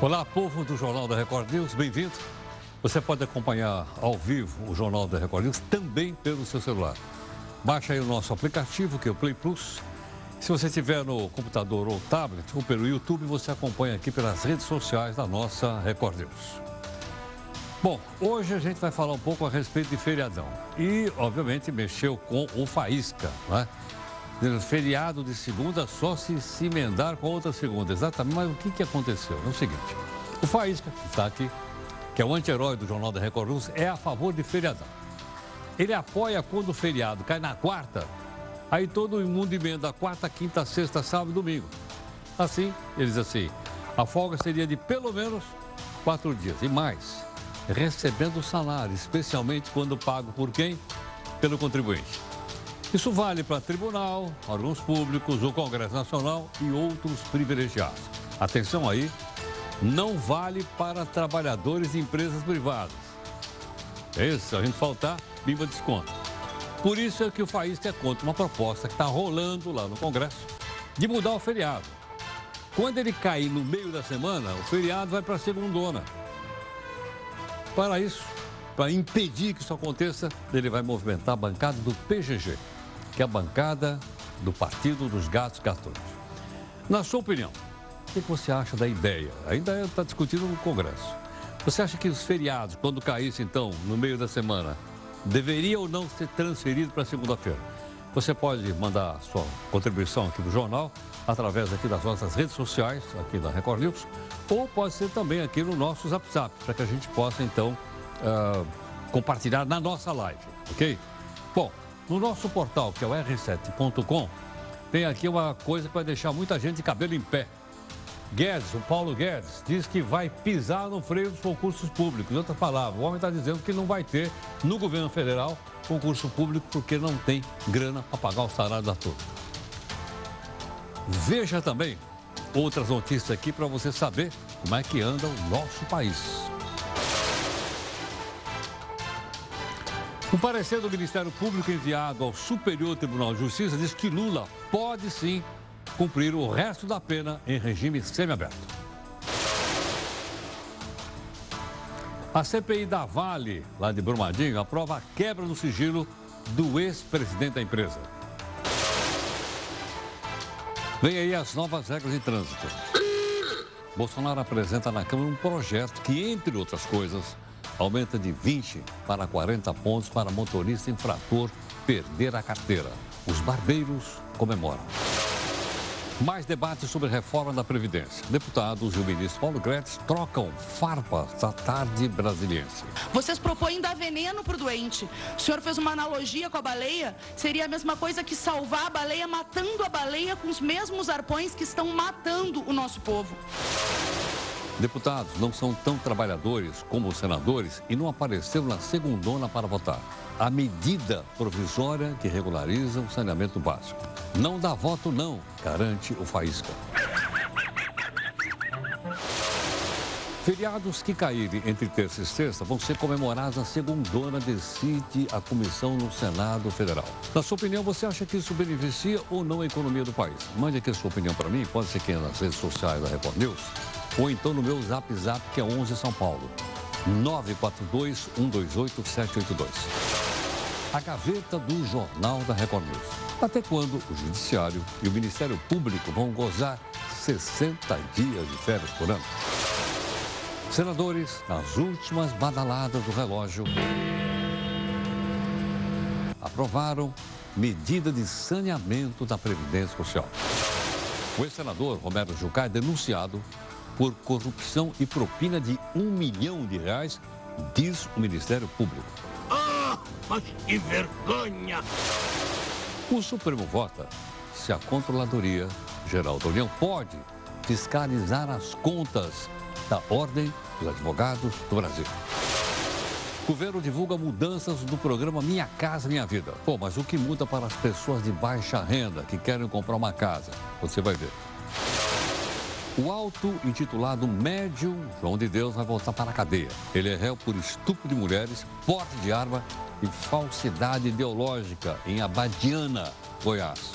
Olá, povo do Jornal da Record News, bem-vindo. Você pode acompanhar ao vivo o Jornal da Record News também pelo seu celular. Baixe aí o nosso aplicativo, que é o Play Plus. Se você tiver no computador ou tablet ou pelo YouTube, você acompanha aqui pelas redes sociais da nossa Record News. Bom, hoje a gente vai falar um pouco a respeito de feriadão. E, obviamente, mexeu com o Faísca, né? Feriado de segunda só se se emendar com outra segunda. Exatamente, mas o que, que aconteceu? É o seguinte, o Faísca, que está aqui, que é o anti-herói do Jornal da Record News, é a favor de feriadão. Ele apoia quando o feriado cai na quarta, aí todo mundo emenda quarta, quinta, sexta, sábado e domingo. Assim, ele diz assim, a folga seria de pelo menos quatro dias e mais, recebendo salário, especialmente quando pago por quem? Pelo contribuinte. Isso vale para tribunal, órgãos públicos, o Congresso Nacional e outros privilegiados. Atenção aí, não vale para trabalhadores de empresas privadas. É isso, se a gente faltar, bimba desconto. Por isso é que o país é contra uma proposta que está rolando lá no Congresso de mudar o feriado. Quando ele cair no meio da semana, o feriado vai para a segundona. Para isso, para impedir que isso aconteça, ele vai movimentar a bancada do PGG que a bancada do Partido dos Gatos Gatunos. Na sua opinião, o que você acha da ideia? Ainda está discutido no Congresso. Você acha que os feriados, quando caíssem, então, no meio da semana, deveriam ou não ser transferidos para segunda-feira? Você pode mandar sua contribuição aqui no jornal, através aqui das nossas redes sociais, aqui da Record News, ou pode ser também aqui no nosso Zap, para que a gente possa, então, uh, compartilhar na nossa live, ok? Bom, no nosso portal, que é o r7.com, tem aqui uma coisa que vai deixar muita gente de cabelo em pé. Guedes, o Paulo Guedes, diz que vai pisar no freio dos concursos públicos. Em outras palavras, o homem está dizendo que não vai ter no governo federal concurso público porque não tem grana para pagar o salário da turma. Veja também outras notícias aqui para você saber como é que anda o nosso país. O parecer do Ministério Público enviado ao Superior Tribunal de Justiça diz que Lula pode sim cumprir o resto da pena em regime semiaberto. A CPI da Vale, lá de Brumadinho, aprova a quebra do sigilo do ex-presidente da empresa. Vem aí as novas regras de trânsito. Bolsonaro apresenta na Câmara um projeto que, entre outras coisas, aumenta de 20 para 40 pontos para motorista infrator perder a carteira. Os barbeiros comemoram. Mais debates sobre reforma da Previdência. Deputados e o ministro Paulo Gretz trocam farpas da tarde brasiliense. Vocês propõem dar veneno para o doente. O senhor fez uma analogia com a baleia. Seria a mesma coisa que salvar a baleia matando a baleia com os mesmos arpões que estão matando o nosso povo. Deputados não são tão trabalhadores como os senadores e não apareceram na segundona para votar. A medida provisória que regulariza o saneamento básico. Não dá voto, não, garante o Faísca. Feriados que caírem entre terça e sexta vão ser comemorados na segundona, decide a comissão no Senado Federal. Na sua opinião, você acha que isso beneficia ou não a economia do país? Mande aqui a sua opinião para mim, pode ser aqui nas redes sociais da Record News ou então no meu Zap Zap, que é 11 São Paulo, 942-128-782. A gaveta do Jornal da Record News. Até quando o Judiciário e o Ministério Público vão gozar 60 dias de férias por ano? Senadores, nas últimas badaladas do relógio, aprovaram medida de saneamento da Previdência Social. O ex-senador Romero Jucá é denunciado por corrupção e propina de um milhão de reais, diz o Ministério Público. Ah, mas que vergonha! O Supremo vota se a Controladoria Geral da União pode fiscalizar as contas da Ordem dos Advogados do Brasil. O governo divulga mudanças do programa Minha Casa Minha Vida. Pô, mas o que muda para as pessoas de baixa renda que querem comprar uma casa? Você vai ver. O auto-intitulado médium João de Deus vai voltar para a cadeia. Ele é réu por estupro de mulheres, porte de arma e falsidade ideológica em Abadiana, Goiás.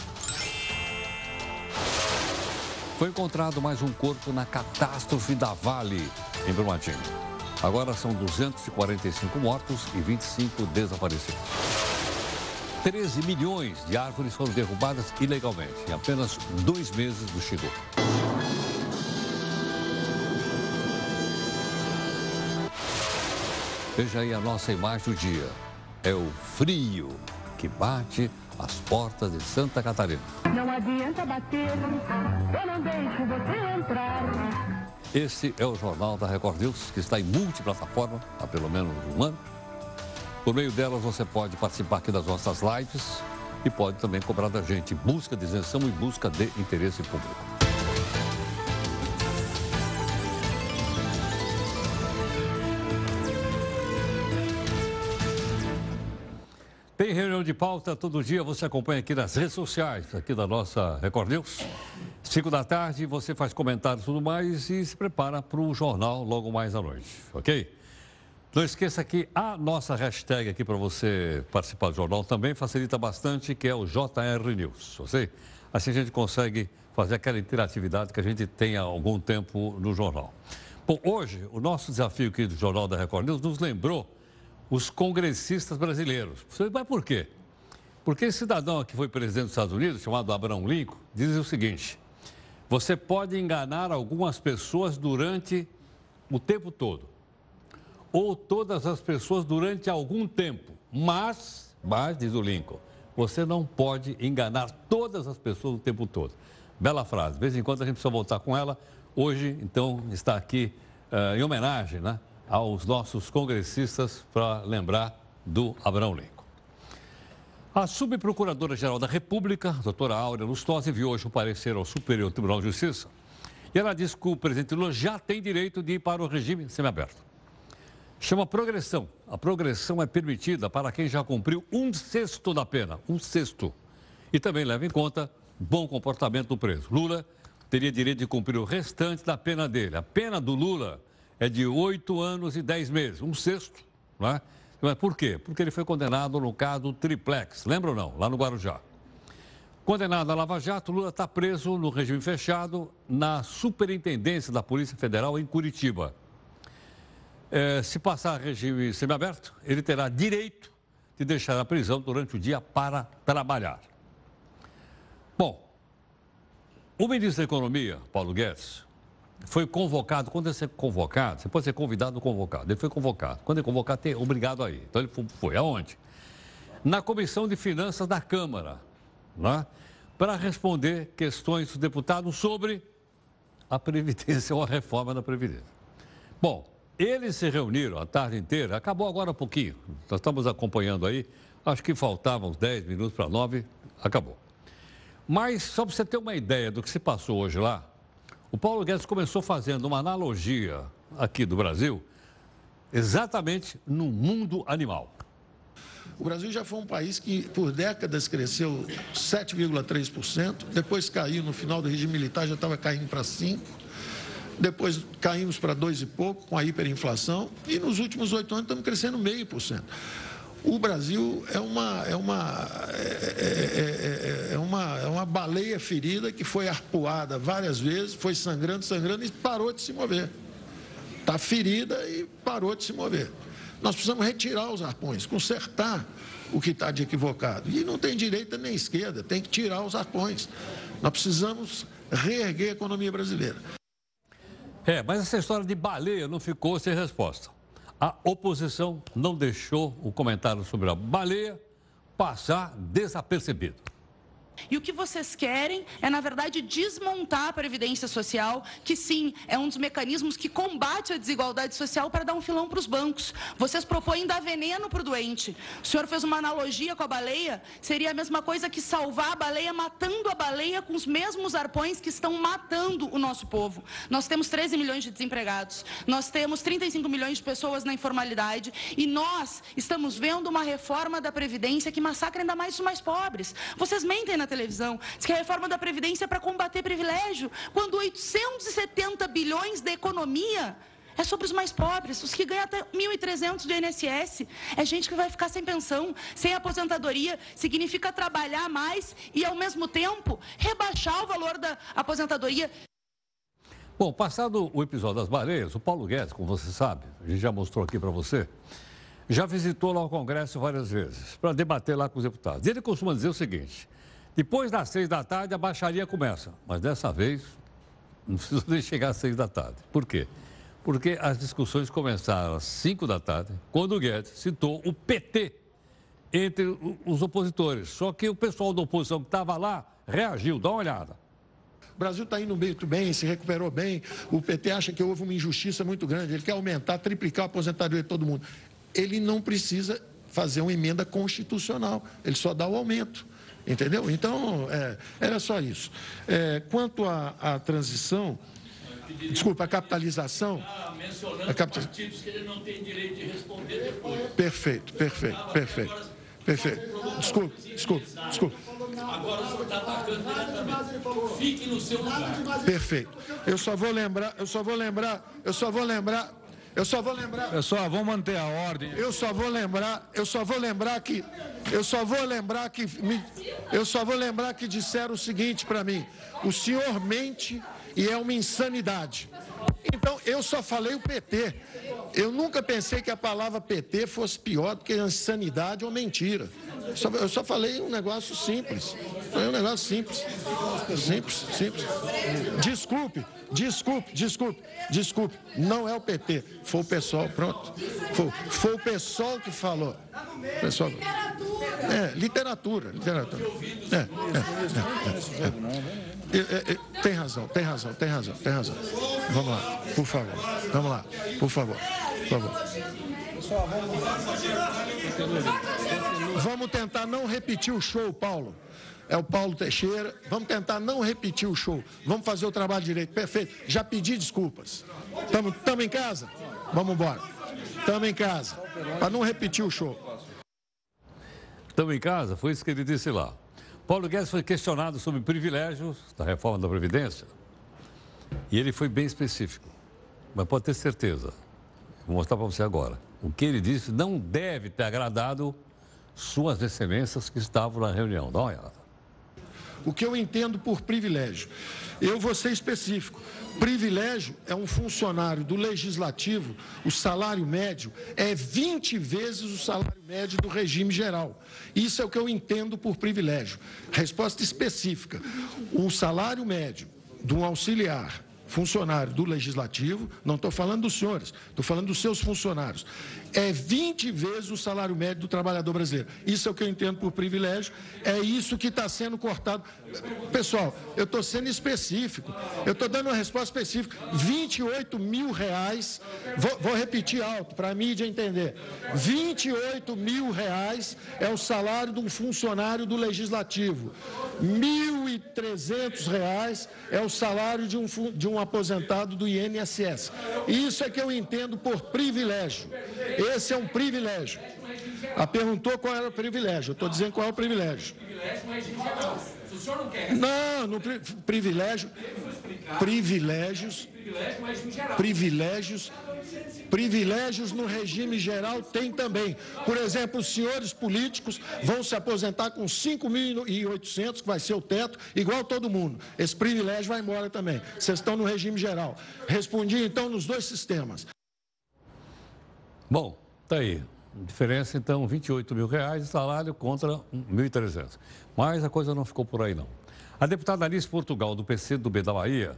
Foi encontrado mais um corpo na catástrofe da Vale, em Brumadinho. Agora são 245 mortos e 25 desaparecidos. 13 milhões de árvores foram derrubadas ilegalmente em apenas dois meses do Chico. Veja aí a nossa imagem do dia. É o frio que bate às portas de Santa Catarina. Não adianta bater, eu não deixo você entrar. Esse é o Jornal da Record News, que está em multiplataforma há pelo menos um ano. Por meio delas, você pode participar aqui das nossas lives e pode também cobrar da gente busca de isenção e busca de interesse público. De pauta todo dia, você acompanha aqui nas redes sociais, aqui da nossa Record News. Cinco da tarde, você faz comentários e tudo mais e se prepara para o jornal logo mais à noite, ok? Não esqueça que a nossa hashtag aqui para você participar do jornal também facilita bastante, que é o JR News, ok? Assim a gente consegue fazer aquela interatividade que a gente tem há algum tempo no jornal. Bom, hoje, o nosso desafio aqui do Jornal da Record News nos lembrou os congressistas brasileiros. Você vai por quê? Porque esse cidadão que foi presidente dos Estados Unidos, chamado Abraham Lincoln, diz o seguinte: você pode enganar algumas pessoas durante o tempo todo, ou todas as pessoas durante algum tempo, mas, mas, diz o Lincoln, você não pode enganar todas as pessoas o tempo todo. Bela frase, de vez em quando a gente precisa voltar com ela. Hoje, então, está aqui uh, em homenagem, né? Aos nossos congressistas para lembrar do Abraão Lincoln. A subprocuradora-geral da República, doutora Áurea Lustosa, enviou hoje um parecer ao Superior Tribunal de Justiça e ela disse que o presidente Lula já tem direito de ir para o regime semiaberto. Chama progressão. A progressão é permitida para quem já cumpriu um sexto da pena, um sexto. E também leva em conta bom comportamento do preso. Lula teria direito de cumprir o restante da pena dele. A pena do Lula é de oito anos e dez meses, um sexto. Não é? Mas por quê? Porque ele foi condenado no caso Triplex, lembra ou não? Lá no Guarujá. Condenado a Lava Jato, Lula está preso no regime fechado na Superintendência da Polícia Federal em Curitiba. É, se passar regime semiaberto, ele terá direito de deixar a prisão durante o dia para trabalhar. Bom, o ministro da Economia, Paulo Guedes, foi convocado. Quando ele ser convocado, você pode ser convidado ou convocado. Ele foi convocado. Quando ele convocado, tem obrigado a ir. Então ele foi. Aonde? Na Comissão de Finanças da Câmara, né? para responder questões dos deputados sobre a Previdência ou a reforma da Previdência. Bom, eles se reuniram a tarde inteira, acabou agora um pouquinho. Nós estamos acompanhando aí, acho que faltavam uns 10 minutos para 9, acabou. Mas, só para você ter uma ideia do que se passou hoje lá, o Paulo Guedes começou fazendo uma analogia aqui do Brasil, exatamente no mundo animal. O Brasil já foi um país que por décadas cresceu 7,3%, depois caiu no final do regime militar, já estava caindo para 5%, depois caímos para 2 e pouco com a hiperinflação, e nos últimos oito anos estamos crescendo meio por cento. O Brasil é uma, é, uma, é, é, é, uma, é uma baleia ferida que foi arpoada várias vezes, foi sangrando, sangrando e parou de se mover. Está ferida e parou de se mover. Nós precisamos retirar os arpões, consertar o que está de equivocado. E não tem direita nem esquerda, tem que tirar os arpões. Nós precisamos reerguer a economia brasileira. É, mas essa história de baleia não ficou sem resposta. A oposição não deixou o comentário sobre a baleia passar desapercebido. E o que vocês querem é, na verdade, desmontar a Previdência Social, que sim, é um dos mecanismos que combate a desigualdade social para dar um filão para os bancos. Vocês propõem dar veneno para o doente. O senhor fez uma analogia com a baleia, seria a mesma coisa que salvar a baleia matando a baleia com os mesmos arpões que estão matando o nosso povo. Nós temos 13 milhões de desempregados, nós temos 35 milhões de pessoas na informalidade e nós estamos vendo uma reforma da Previdência que massacra ainda mais os mais pobres. Vocês mentem na televisão, diz que a reforma da Previdência é para combater privilégio, quando 870 bilhões da economia é sobre os mais pobres, os que ganham até 1.300 do INSS. É gente que vai ficar sem pensão, sem aposentadoria. Significa trabalhar mais e, ao mesmo tempo, rebaixar o valor da aposentadoria. Bom, passado o episódio das baleias, o Paulo Guedes, como você sabe, a gente já mostrou aqui para você, já visitou lá o Congresso várias vezes para debater lá com os deputados. Ele costuma dizer o seguinte: depois das seis da tarde a baixaria começa, mas dessa vez não precisa nem chegar às seis da tarde. Por quê? Porque as discussões começaram às cinco da tarde, quando o Guedes citou o PT entre os opositores. Só que o pessoal da oposição que estava lá reagiu, dá uma olhada. O Brasil está indo muito bem, se recuperou bem. O PT acha que houve uma injustiça muito grande. Ele quer aumentar, triplicar a aposentadoria de todo mundo. Ele não precisa fazer uma emenda constitucional, ele só dá o aumento. Entendeu? Então, é, era só isso. É, quanto à transição, desculpa, a capitalização. A capitalização. partidos que ele não tem direito de responder depois. Perfeito, perfeito, perfeito. Perfeito. Desculpe, desculpe, desculpe. Agora o senhor está atacando diretamente. Fique no seu lugar. Perfeito. Eu só vou lembrar, eu só vou lembrar, eu só vou lembrar eu só vou lembrar. Pessoal, vamos manter a ordem. Eu só vou lembrar, eu só vou lembrar que eu só vou lembrar que me, eu só vou lembrar que disseram o seguinte para mim: o senhor mente e é uma insanidade. Então, eu só falei o PT. Eu nunca pensei que a palavra PT fosse pior do que insanidade ou mentira. Só, eu só falei um negócio simples. Foi um negócio simples. Simples, simples. Desculpe, desculpe, desculpe, desculpe. Não é o PT, foi o pessoal, pronto. Foi, foi o pessoal que falou. Pessoal. É, literatura, literatura. É, é, é, é, é, tem razão, tem razão, tem razão, tem razão. Vamos lá, por favor. Vamos lá, por favor. Por favor. Vamos tentar não repetir o show, Paulo. É o Paulo Teixeira. Vamos tentar não repetir o show. Vamos fazer o trabalho direito. Perfeito. Já pedi desculpas. Estamos em casa? Vamos embora. Estamos em casa. Para não repetir o show. Estamos em casa? Foi isso que ele disse lá. Paulo Guedes foi questionado sobre privilégios da reforma da Previdência. E ele foi bem específico. Mas pode ter certeza. Vou mostrar para você agora. O que ele disse não deve ter agradado suas excelências que estavam na reunião. Dá uma olhada. O que eu entendo por privilégio? Eu vou ser específico. Privilégio é um funcionário do legislativo, o salário médio é 20 vezes o salário médio do regime geral. Isso é o que eu entendo por privilégio. Resposta específica: o salário médio de um auxiliar funcionário do legislativo, não estou falando dos senhores, estou falando dos seus funcionários, é 20 vezes o salário médio do trabalhador brasileiro. Isso é o que eu entendo por privilégio, é isso que está sendo cortado. Pessoal, eu estou sendo específico, eu estou dando uma resposta específica. 28 mil reais, vou, vou repetir alto para a mídia entender. 28 mil reais é o salário de um funcionário do legislativo. 1.300 reais é o salário de um, de um aposentado do INSS. Isso é que eu entendo por privilégio. Esse é um privilégio. A perguntou qual era o privilégio. Eu estou dizendo qual é o privilégio. Não, no privilégio. Privilégios. Privilégios. Privilégios no regime geral tem também. Por exemplo, os senhores políticos vão se aposentar com 5.800, que vai ser o teto, igual todo mundo. Esse privilégio vai embora também. Vocês estão no regime geral. Respondi então nos dois sistemas. Bom, tá aí. Diferença, então, 28 mil reais de salário contra 1.300. Mas a coisa não ficou por aí, não. A deputada Alice Portugal, do PC do B da Bahia,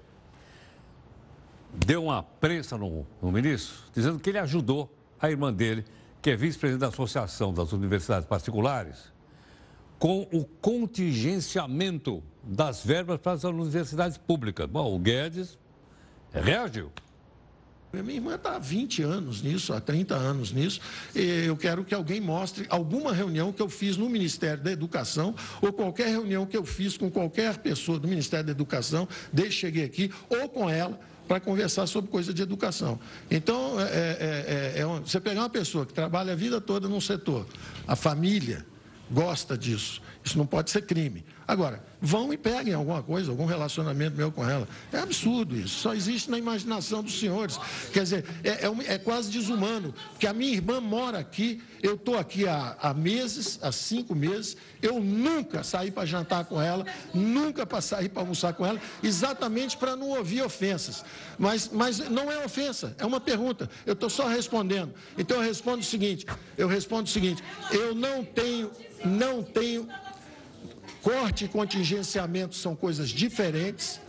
deu uma prensa no, no ministro, dizendo que ele ajudou a irmã dele, que é vice-presidente da Associação das Universidades Particulares, com o contingenciamento das verbas para as universidades públicas. Bom, o Guedes reagiu. Minha irmã está há 20 anos nisso, há 30 anos nisso. E eu quero que alguém mostre alguma reunião que eu fiz no Ministério da Educação ou qualquer reunião que eu fiz com qualquer pessoa do Ministério da Educação, desde que cheguei aqui, ou com ela, para conversar sobre coisa de educação. Então, é, é, é, é você pegar uma pessoa que trabalha a vida toda num setor, a família gosta disso, Isso não pode ser crime. Agora, vão e peguem alguma coisa, algum relacionamento meu com ela. É absurdo isso. Só existe na imaginação dos senhores. Quer dizer, é, é, é quase desumano. Porque a minha irmã mora aqui, eu estou aqui há, há, meses, há cinco meses. Eu nunca saí para jantar com ela, nunca para sair para almoçar com ela, exatamente para não ouvir ofensas. Mas, mas não é ofensa, é uma pergunta. Eu estou só respondendo. Então eu respondo o seguinte: eu respondo o seguinte, eu não tenho, não tenho Corte e contingenciamento são coisas diferentes.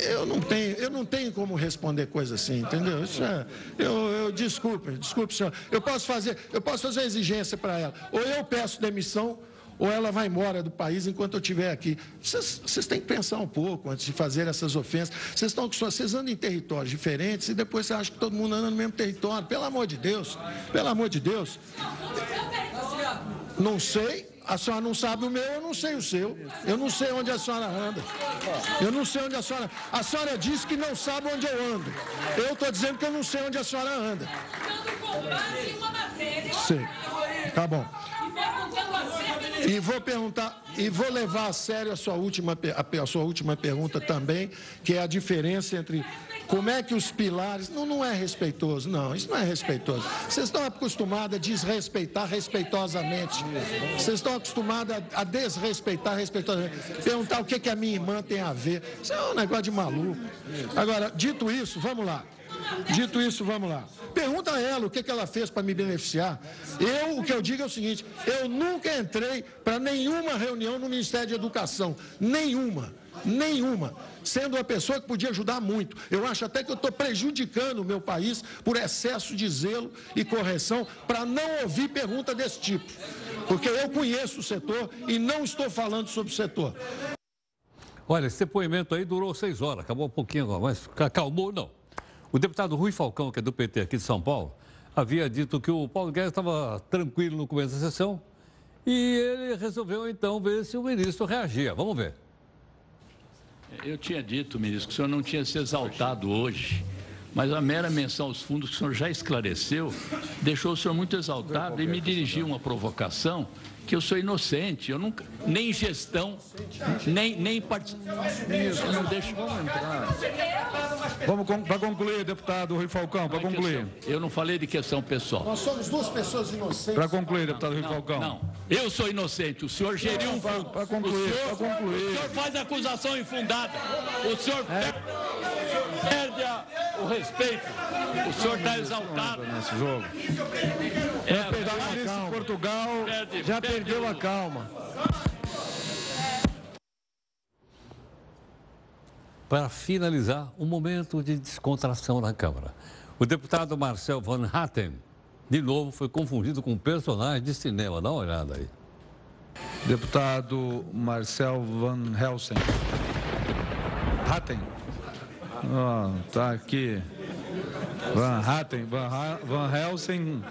Eu não tenho, eu não tenho como responder coisa assim, entendeu? Isso é, eu, eu desculpe, desculpe, senhor. Eu posso fazer, eu posso fazer uma exigência para ela. Ou eu peço demissão, ou ela vai embora do país enquanto eu estiver aqui. Vocês, vocês têm que pensar um pouco antes de fazer essas ofensas. Vocês estão vocês andam em territórios diferentes e depois você acha que todo mundo anda no mesmo território. Pelo amor de Deus, pelo amor de Deus. Não sei, a senhora não sabe o meu, eu não sei o seu. Eu não sei onde a senhora anda. Eu não sei onde a senhora. A senhora disse que não sabe onde eu ando. Eu estou dizendo que eu não sei onde a senhora anda. Sim. Tá bom. E vou perguntar, e vou levar a sério a sua última, a sua última pergunta também, que é a diferença entre como é que os pilares. Não, não é respeitoso, não, isso não é respeitoso. Vocês estão acostumados a desrespeitar respeitosamente. Vocês estão acostumados a, desrespeitar respeitosamente. Perguntar o que, que a minha irmã tem a ver. Isso é um negócio de maluco. Agora, dito isso, vamos lá. Dito isso, vamos lá. Pergunta a ela o que, que ela fez para me beneficiar. Eu, o que eu digo é o seguinte: eu nunca entrei para nenhuma reunião no Ministério de Educação. Nenhuma. Nenhuma. Sendo uma pessoa que podia ajudar muito. Eu acho até que eu estou prejudicando o meu país por excesso de zelo e correção para não ouvir pergunta desse tipo. Porque eu conheço o setor e não estou falando sobre o setor. Olha, esse depoimento aí durou seis horas, acabou um pouquinho agora, mas acalmou não. O deputado Rui Falcão, que é do PT aqui de São Paulo, havia dito que o Paulo Guedes estava tranquilo no começo da sessão e ele resolveu então ver se o ministro reagia. Vamos ver. Eu tinha dito, ministro, que o senhor não tinha se exaltado hoje, mas a mera menção aos fundos que o senhor já esclareceu deixou o senhor muito exaltado e me dirigiu uma provocação que eu sou inocente, eu nunca, nem gestão, nem, nem participação. Não deixo. Vamos entrar. Vamos para concluir, deputado Rui Falcão, para concluir. Eu não falei de questão pessoal. Nós somos duas pessoas inocentes. Para concluir, deputado Rui Falcão. Não, eu sou inocente, o senhor geriu um fundo. Para concluir, para concluir. O senhor faz acusação infundada. O senhor é. perde a, o respeito. O senhor está exaltado. Nesse jogo. É, Portugal já perdeu a calma. Para finalizar, um momento de descontração na Câmara. O deputado Marcel Van Hatten, de novo, foi confundido com um personagem de cinema. Dá uma olhada aí. Deputado Marcel Van Helsen. Hatten. Oh, tá aqui. Van Hatten, Van, Van Helsing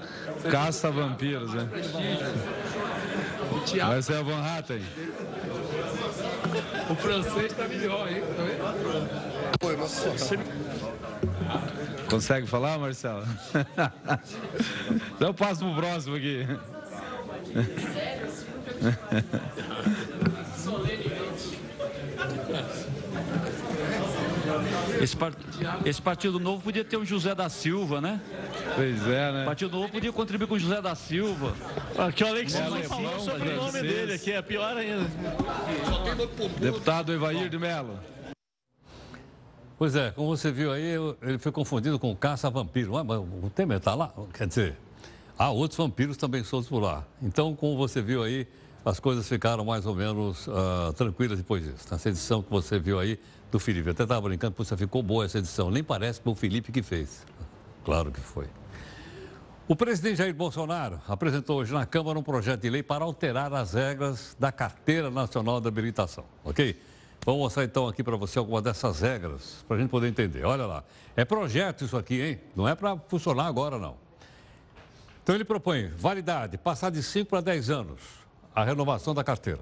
caça vampiros, né? Vai ser Van Hatten. O francês tá melhor, hein? Consegue falar, Marcelo? então eu passo pro próximo aqui. Esse, part... Esse Partido Novo podia ter um José da Silva, né? Pois é, né? Partido Novo podia contribuir com o José da Silva. Aqui o Alex não falou sobre o nome dele aqui, é pior ainda. Deputado Evair de Mello. Pois é, como você viu aí, ele foi confundido com caça-vampiro. O Temer está lá, quer dizer, há outros vampiros também soltos por lá. Então, como você viu aí, as coisas ficaram mais ou menos uh, tranquilas depois disso. Nessa edição que você viu aí, do Felipe. Eu até estava brincando, puxa, ficou boa essa edição. Nem parece que foi o Felipe que fez. Claro que foi. O presidente Jair Bolsonaro apresentou hoje na Câmara um projeto de lei para alterar as regras da Carteira Nacional de Habilitação, ok? Vamos mostrar então aqui para você algumas dessas regras, para a gente poder entender. Olha lá, é projeto isso aqui, hein? Não é para funcionar agora, não. Então ele propõe validade, passar de 5 para 10 anos, a renovação da carteira.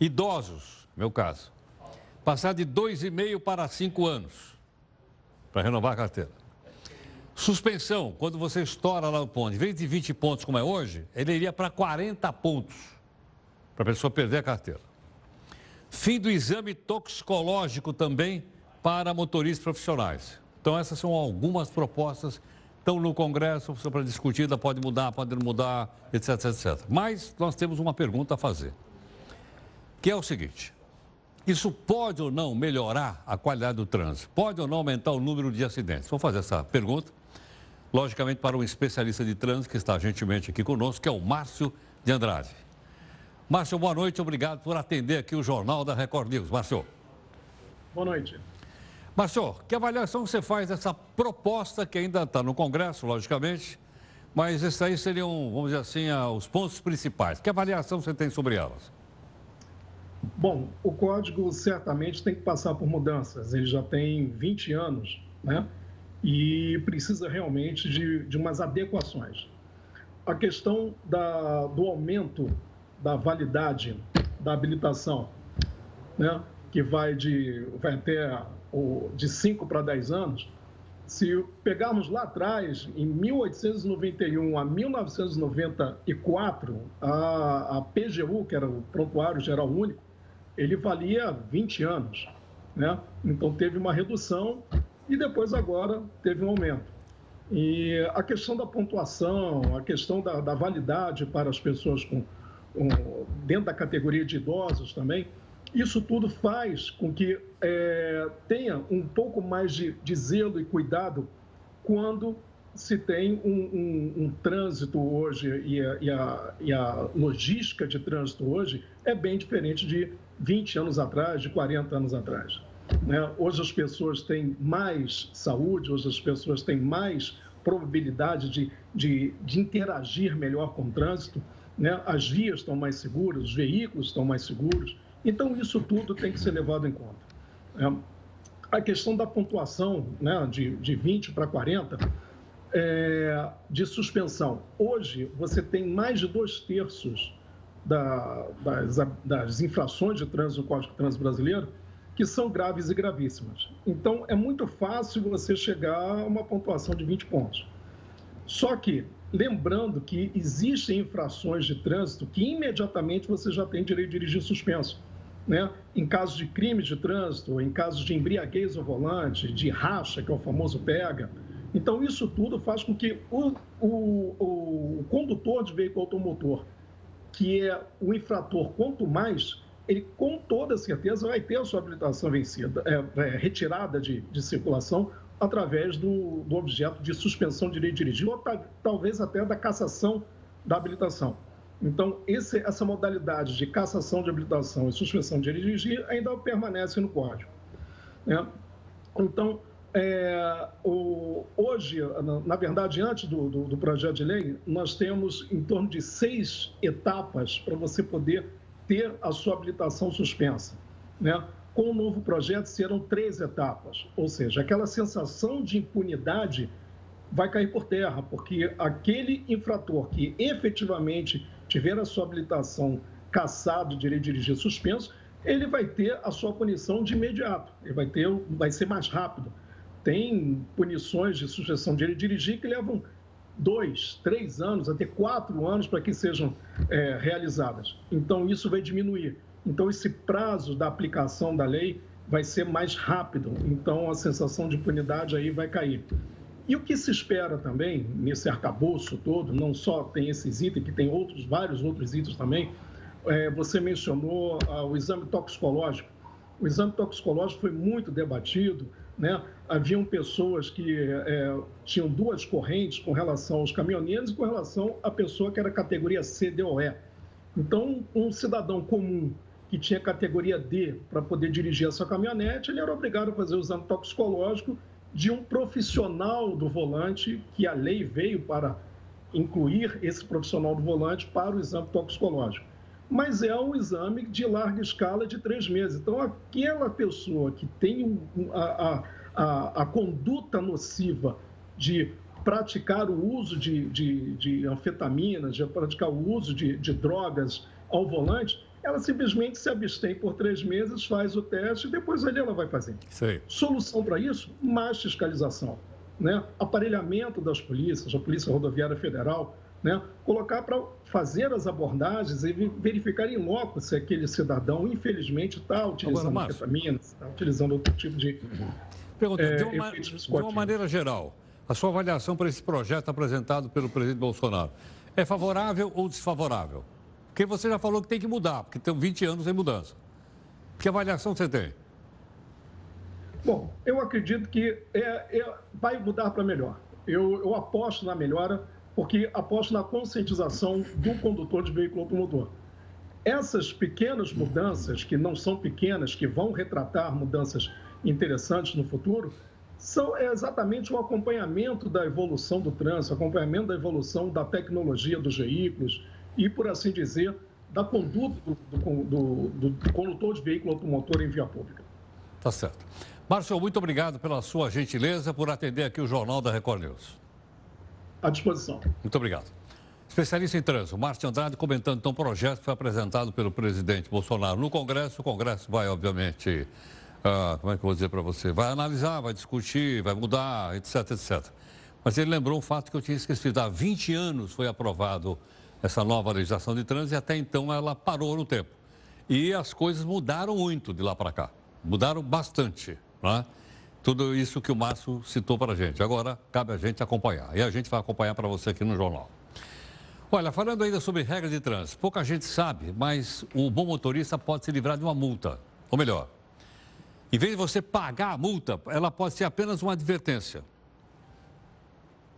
Idosos, meu caso, passar de dois e meio para cinco anos para renovar a carteira. Suspensão, quando você estoura lá o ponto, em vez de 20 pontos como é hoje, ele iria para 40 pontos, para a pessoa perder a carteira. Fim do exame toxicológico também para motoristas profissionais. Então, essas são algumas propostas. Estão no Congresso, para discutir, pode mudar, pode não mudar, etc, etc. Mas nós temos uma pergunta a fazer, que é o seguinte. Isso pode ou não melhorar a qualidade do trânsito? Pode ou não aumentar o número de acidentes? Vou fazer essa pergunta, logicamente, para um especialista de trânsito que está gentilmente aqui conosco, que é o Márcio de Andrade. Márcio, boa noite, obrigado por atender aqui o Jornal da Record News. Márcio. Boa noite. Márcio, que avaliação você faz dessa proposta que ainda está no Congresso, logicamente, mas esses aí seriam, vamos dizer assim, os pontos principais. Que avaliação você tem sobre elas? Bom, o código certamente tem que passar por mudanças. Ele já tem 20 anos, né? E precisa realmente de, de umas adequações. A questão da, do aumento da validade da habilitação, né, que vai, de, vai até o, de 5 para 10 anos, se pegarmos lá atrás, em 1891 a 1994, a, a PGU, que era o Prontuário Geral Único, ele valia 20 anos. Né? Então teve uma redução e depois agora teve um aumento. E a questão da pontuação, a questão da, da validade para as pessoas com, um, dentro da categoria de idosos também, isso tudo faz com que é, tenha um pouco mais de, de, zelo e cuidado quando se tem um, um, um trânsito hoje e a, e, a, e a, logística de trânsito hoje é bem diferente de 20 anos atrás, de 40 anos atrás. Né? Hoje as pessoas têm mais saúde, hoje as pessoas têm mais probabilidade de, de, de interagir melhor com o trânsito né? as vias estão mais seguras, os veículos estão mais seguros. Então, isso tudo tem que ser levado em conta. É, a questão da pontuação né, de, de 20 para 40 é, de suspensão. Hoje, você tem mais de dois terços da, das, das infrações de trânsito no Código de Trânsito Brasileiro que são graves e gravíssimas. Então, é muito fácil você chegar a uma pontuação de 20 pontos. Só que Lembrando que existem infrações de trânsito que imediatamente você já tem direito de dirigir suspenso. Né? Em casos de crimes de trânsito, em casos de embriaguez ao volante, de racha, que é o famoso pega. Então, isso tudo faz com que o, o, o condutor de veículo automotor, que é o infrator, quanto mais, ele com toda certeza vai ter a sua habilitação vencida, é, é, retirada de, de circulação através do, do objeto de suspensão de direito de dirigir, ou talvez até da cassação da habilitação. Então, esse, essa modalidade de cassação de habilitação e suspensão de direito de dirigir ainda permanece no Código. Né? Então, é, o, hoje, na, na, verdade, antes do, do, do, projeto de lei, nós temos em torno de seis etapas para você poder ter a sua habilitação suspensa. Né? Com o novo projeto serão três etapas, ou seja, aquela sensação de impunidade vai cair por terra, porque aquele infrator que efetivamente tiver a sua habilitação cassado, direito de dirigir suspenso, ele vai ter a sua punição de imediato, ele vai, ter, vai ser mais rápido. Tem punições de suspensão de de dirigir que levam dois, três anos, até quatro anos para que sejam é, realizadas. Então, isso vai diminuir. Então, esse prazo da aplicação da lei vai ser mais rápido. Então, a sensação de impunidade aí vai cair. E o que se espera também, nesse arcabouço todo, não só tem esses itens, que tem outros, vários outros itens também, é, você mencionou ah, o exame toxicológico. O exame toxicológico foi muito debatido, né? Haviam pessoas que é, tinham duas correntes com relação aos caminhoneiros e com relação à pessoa que era categoria C, D ou E. Então, um cidadão comum que tinha categoria D para poder dirigir a sua caminhonete, ele era obrigado a fazer o exame toxicológico de um profissional do volante, que a lei veio para incluir esse profissional do volante para o exame toxicológico. Mas é um exame de larga escala de três meses. Então, aquela pessoa que tem a, a, a conduta nociva de praticar o uso de, de, de anfetaminas, de praticar o uso de, de drogas ao volante, ela simplesmente se abstém por três meses, faz o teste e depois ali ela vai fazer. Solução para isso? Mais fiscalização. né, aparelhamento das polícias, a Polícia Rodoviária Federal, né, colocar para fazer as abordagens e verificar em loco se aquele cidadão, infelizmente, está utilizando anfetaminas, está utilizando outro tipo de. Pergunta, é, de, uma, de uma maneira geral, a sua avaliação para esse projeto apresentado pelo presidente Bolsonaro é favorável ou desfavorável? Porque você já falou que tem que mudar, porque tem 20 anos sem mudança. Que avaliação você tem? Bom, eu acredito que é, é vai mudar para melhor. Eu, eu aposto na melhora, porque aposto na conscientização do condutor de veículo automotor. Essas pequenas mudanças, que não são pequenas, que vão retratar mudanças interessantes no futuro, são exatamente o acompanhamento da evolução do trânsito, acompanhamento da evolução da tecnologia dos veículos e, por assim dizer, da conduta do, do, do, do condutor de veículo automotor em via pública. Tá certo. Márcio, muito obrigado pela sua gentileza por atender aqui o Jornal da Record News. À disposição. Muito obrigado. Especialista em trânsito, Márcio Andrade comentando então o projeto que foi apresentado pelo presidente Bolsonaro no Congresso. O Congresso vai, obviamente, uh, como é que eu vou dizer para você? Vai analisar, vai discutir, vai mudar, etc, etc. Mas ele lembrou um fato que eu tinha esquecido. Há 20 anos foi aprovado essa nova legislação de trânsito e até então ela parou no tempo. E as coisas mudaram muito de lá para cá. Mudaram bastante. Né? Tudo isso que o Márcio citou para a gente. Agora, cabe a gente acompanhar. E a gente vai acompanhar para você aqui no jornal. Olha, falando ainda sobre regras de trânsito, pouca gente sabe, mas o bom motorista pode se livrar de uma multa. Ou melhor, em vez de você pagar a multa, ela pode ser apenas uma advertência.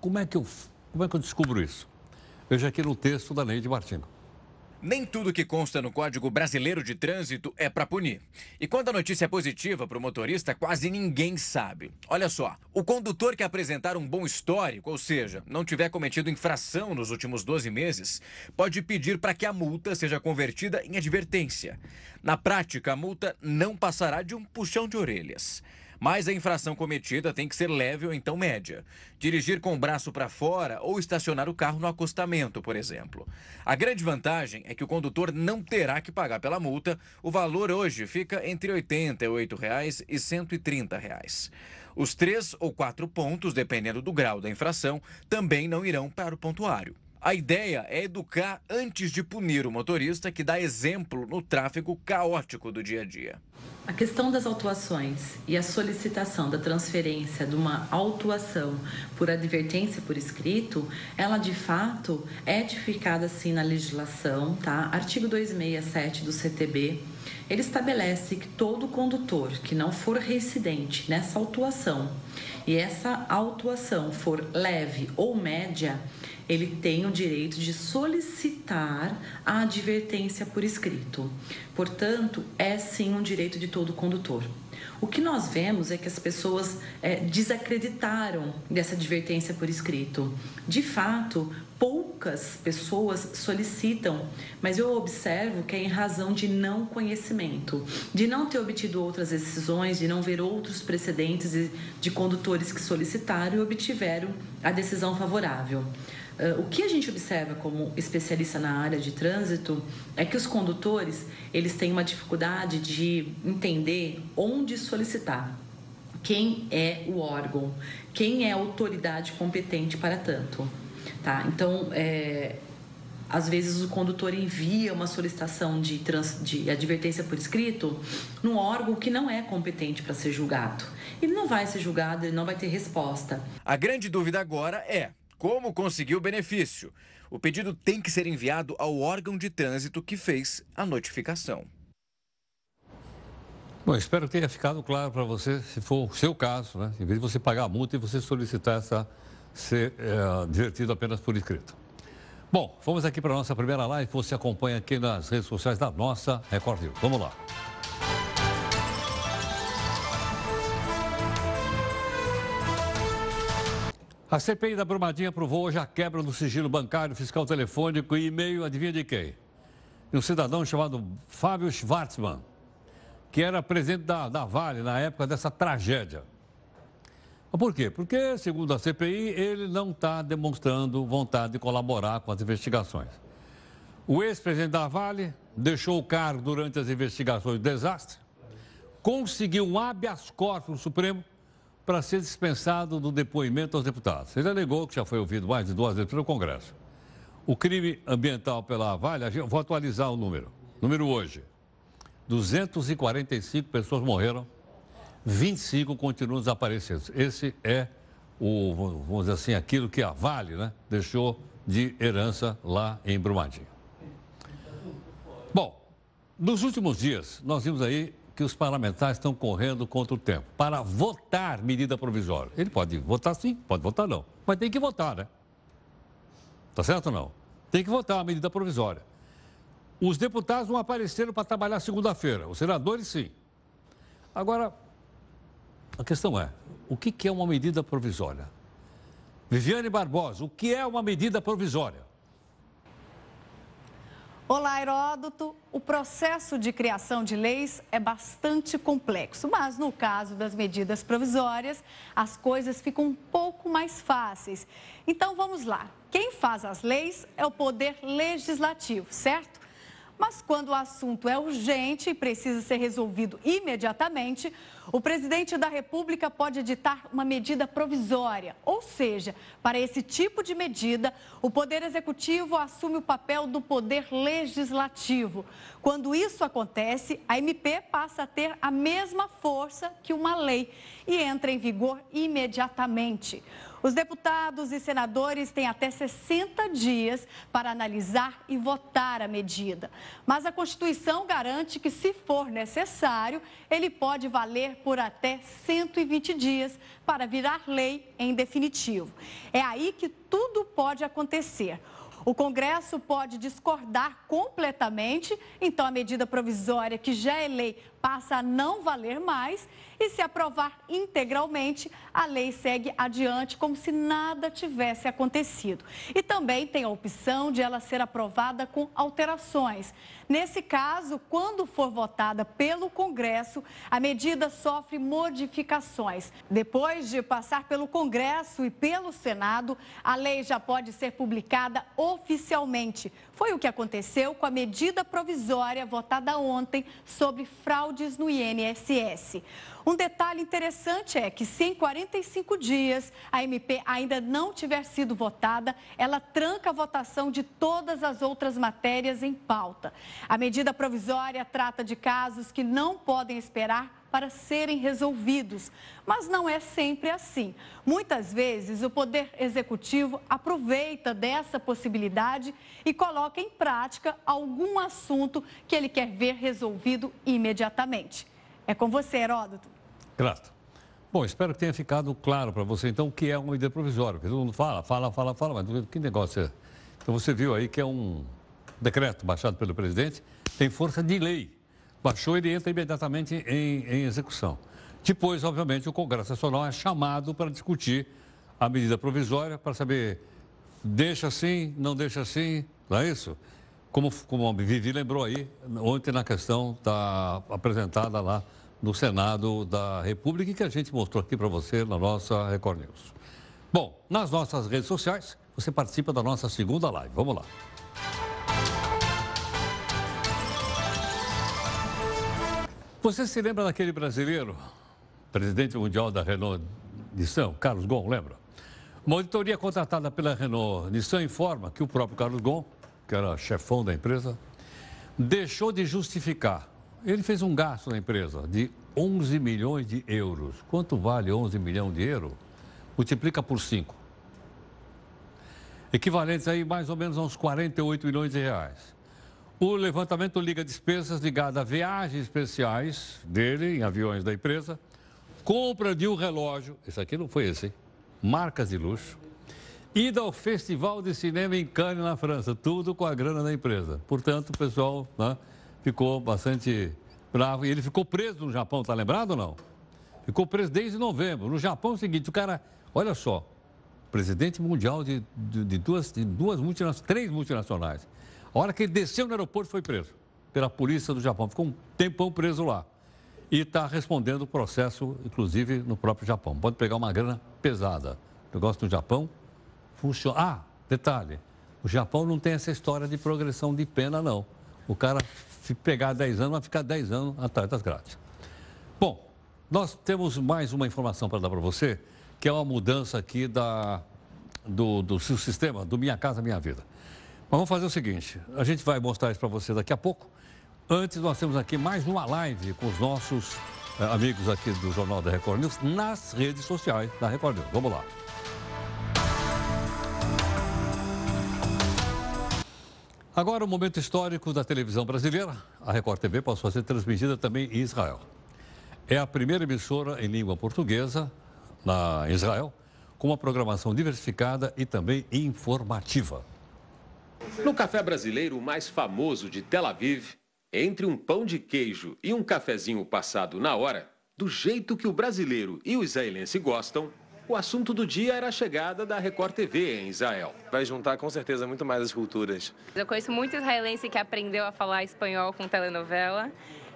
Como é que eu, como é que eu descubro isso? Veja aqui no texto da Lei de Martins. Nem tudo que consta no Código Brasileiro de Trânsito é para punir. E quando a notícia é positiva para o motorista, quase ninguém sabe. Olha só, o condutor que apresentar um bom histórico, ou seja, não tiver cometido infração nos últimos 12 meses, pode pedir para que a multa seja convertida em advertência. Na prática, a multa não passará de um puxão de orelhas. Mas a infração cometida tem que ser leve ou então média. Dirigir com o braço para fora ou estacionar o carro no acostamento, por exemplo. A grande vantagem é que o condutor não terá que pagar pela multa. O valor hoje fica entre 88 reais e 130 reais. Os três ou quatro pontos, dependendo do grau da infração, também não irão para o pontuário. A ideia é educar antes de punir o motorista que dá exemplo no tráfego caótico do dia a dia. A questão das autuações e a solicitação da transferência de uma autuação por advertência por escrito, ela de fato é edificada assim na legislação, tá? Artigo 267 do CTB, ele estabelece que todo condutor que não for reincidente nessa autuação e essa autuação for leve ou média, ele tem o direito de solicitar a advertência por escrito. Portanto, é sim um direito de todo condutor. O que nós vemos é que as pessoas é, desacreditaram dessa advertência por escrito. De fato, poucas pessoas solicitam, mas eu observo que é em razão de não conhecimento, de não ter obtido outras decisões, de não ver outros precedentes de condutores que solicitaram e obtiveram a decisão favorável. Uh, o que a gente observa como especialista na área de trânsito é que os condutores eles têm uma dificuldade de entender onde solicitar, quem é o órgão, quem é a autoridade competente para tanto, tá? Então, é, às vezes o condutor envia uma solicitação de, trans, de advertência por escrito num órgão que não é competente para ser julgado. Ele não vai ser julgado, ele não vai ter resposta. A grande dúvida agora é como conseguir o benefício? O pedido tem que ser enviado ao órgão de trânsito que fez a notificação. Bom, espero que tenha ficado claro para você, se for o seu caso, né? Em vez de você pagar a multa e você solicitar essa ser é, divertido apenas por escrito. Bom, vamos aqui para a nossa primeira live. Você acompanha aqui nas redes sociais da nossa Record News. Vamos lá. A CPI da Brumadinha aprovou hoje a quebra do sigilo bancário, fiscal telefônico e e-mail, adivinha de quem? De um cidadão chamado Fábio Schwartzman, que era presidente da, da Vale na época dessa tragédia. Mas por quê? Porque, segundo a CPI, ele não está demonstrando vontade de colaborar com as investigações. O ex-presidente da Vale deixou o cargo durante as investigações do desastre, conseguiu um habeas corpus no Supremo para ser dispensado do depoimento aos deputados. Ele alegou que já foi ouvido mais de duas vezes pelo Congresso. O crime ambiental pela Vale, vou atualizar o número. Número hoje: 245 pessoas morreram, 25 continuam desaparecidos. Esse é o, vamos dizer assim, aquilo que a Vale né, deixou de herança lá em Brumadinho. Bom, nos últimos dias, nós vimos aí que os parlamentares estão correndo contra o tempo para votar medida provisória. Ele pode votar sim, pode votar não, mas tem que votar, né? Tá certo ou não? Tem que votar a medida provisória. Os deputados não apareceram para trabalhar segunda-feira, os senadores sim. Agora, a questão é, o que é uma medida provisória? Viviane Barbosa, o que é uma medida provisória? Olá, Heródoto. O processo de criação de leis é bastante complexo, mas no caso das medidas provisórias, as coisas ficam um pouco mais fáceis. Então vamos lá. Quem faz as leis é o Poder Legislativo, certo? Mas quando o assunto é urgente e precisa ser resolvido imediatamente, o presidente da República pode editar uma medida provisória. Ou seja, para esse tipo de medida, o Poder Executivo assume o papel do Poder Legislativo. Quando isso acontece, a MP passa a ter a mesma força que uma lei e entra em vigor imediatamente. Os deputados e senadores têm até 60 dias para analisar e votar a medida. Mas a Constituição garante que, se for necessário, ele pode valer por até 120 dias para virar lei em definitivo. É aí que tudo pode acontecer. O Congresso pode discordar completamente, então a medida provisória que já é lei passa a não valer mais e, se aprovar integralmente, a lei segue adiante como se nada tivesse acontecido. E também tem a opção de ela ser aprovada com alterações. Nesse caso, quando for votada pelo Congresso, a medida sofre modificações. Depois de passar pelo Congresso e pelo Senado, a lei já pode ser publicada oficialmente. Foi o que aconteceu com a medida provisória votada ontem sobre fraudes no INSS. Um detalhe interessante é que, se em 45 dias a MP ainda não tiver sido votada, ela tranca a votação de todas as outras matérias em pauta. A medida provisória trata de casos que não podem esperar para serem resolvidos. Mas não é sempre assim. Muitas vezes o Poder Executivo aproveita dessa possibilidade e coloca em prática algum assunto que ele quer ver resolvido imediatamente. É com você, Heródoto. Grato. Bom, espero que tenha ficado claro para você, então, o que é uma medida provisória. Porque todo mundo fala, fala, fala, fala, mas que negócio é? Então, você viu aí que é um decreto baixado pelo presidente, tem força de lei. Baixou, ele entra imediatamente em, em execução. Depois, obviamente, o Congresso Nacional é chamado para discutir a medida provisória, para saber, deixa assim, não deixa assim, não é isso? Como, como a Vivi lembrou aí, ontem na questão da apresentada lá no Senado da República e que a gente mostrou aqui para você na nossa Record News. Bom, nas nossas redes sociais, você participa da nossa segunda live. Vamos lá. Você se lembra daquele brasileiro, presidente mundial da Renault Nissan, Carlos Ghosn, lembra? Uma auditoria contratada pela Renault Nissan informa que o próprio Carlos Ghosn, que era chefão da empresa, deixou de justificar ele fez um gasto na empresa de 11 milhões de euros. Quanto vale 11 milhões de euros? Multiplica por 5. Equivalentes aí mais ou menos a uns 48 milhões de reais. O levantamento liga despesas ligadas a viagens especiais dele em aviões da empresa, compra de um relógio, esse aqui não foi esse, hein? marcas de luxo, ida ao Festival de Cinema em Cannes, na França, tudo com a grana da empresa. Portanto, o pessoal né, ficou bastante bravo. E ele ficou preso no Japão, tá lembrado ou não? Ficou preso desde novembro. No Japão é o seguinte, o cara, olha só, presidente mundial de, de, de duas, de duas multinacionais, três multinacionais. A hora que ele desceu no aeroporto foi preso pela polícia do Japão. Ficou um tempão preso lá. E está respondendo o processo, inclusive, no próprio Japão. Pode pegar uma grana pesada. O negócio do Japão funciona. Ah, detalhe, o Japão não tem essa história de progressão de pena, não. O cara se pegar 10 anos, vai ficar 10 anos atrás das grades. Bom, Nós temos mais uma informação para dar para você, que é uma mudança aqui da, do, do seu sistema, do Minha Casa Minha Vida. Vamos fazer o seguinte, a gente vai mostrar isso para você daqui a pouco. Antes, nós temos aqui mais uma live com os nossos eh, amigos aqui do Jornal da Record News nas redes sociais da Record News. Vamos lá. Agora, o momento histórico da televisão brasileira. A Record TV passou a ser transmitida também em Israel. É a primeira emissora em língua portuguesa na Israel, com uma programação diversificada e também informativa. No café brasileiro mais famoso de Tel Aviv, entre um pão de queijo e um cafezinho passado na hora, do jeito que o brasileiro e o israelense gostam, o assunto do dia era a chegada da Record TV em Israel. Vai juntar com certeza muito mais as culturas. Eu conheço muito israelense que aprendeu a falar espanhol com telenovela,